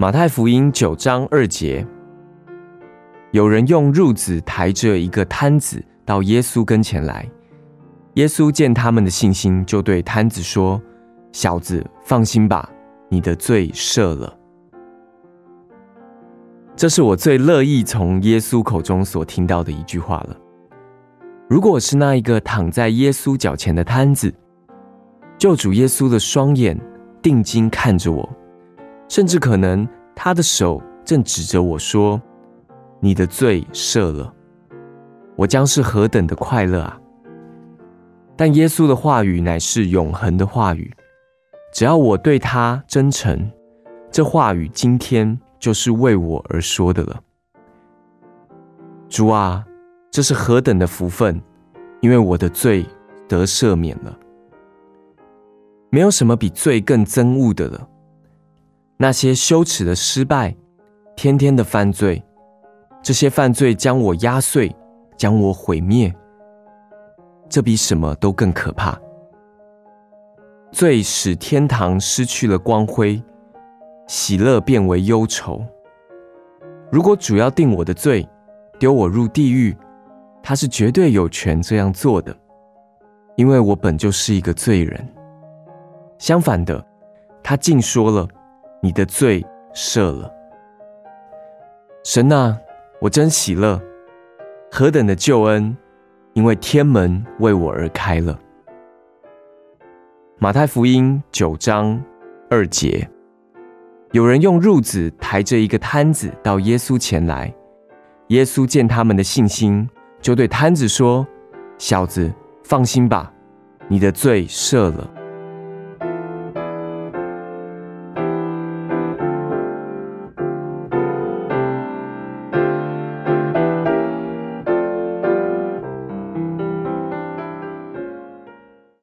马太福音九章二节，有人用褥子抬着一个摊子到耶稣跟前来。耶稣见他们的信心，就对摊子说：“小子，放心吧，你的罪赦了。”这是我最乐意从耶稣口中所听到的一句话了。如果是那一个躺在耶稣脚前的摊子，救主耶稣的双眼定睛看着我。甚至可能，他的手正指着我说：“你的罪赦了。”我将是何等的快乐啊！但耶稣的话语乃是永恒的话语，只要我对他真诚，这话语今天就是为我而说的了。主啊，这是何等的福分，因为我的罪得赦免了。没有什么比罪更憎恶的了。那些羞耻的失败，天天的犯罪，这些犯罪将我压碎，将我毁灭。这比什么都更可怕。罪使天堂失去了光辉，喜乐变为忧愁。如果主要定我的罪，丢我入地狱，他是绝对有权这样做的，因为我本就是一个罪人。相反的，他竟说了。你的罪赦了，神啊，我真喜乐，何等的救恩！因为天门为我而开了。马太福音九章二节，有人用褥子抬着一个摊子到耶稣前来，耶稣见他们的信心，就对摊子说：“小子，放心吧，你的罪赦了。”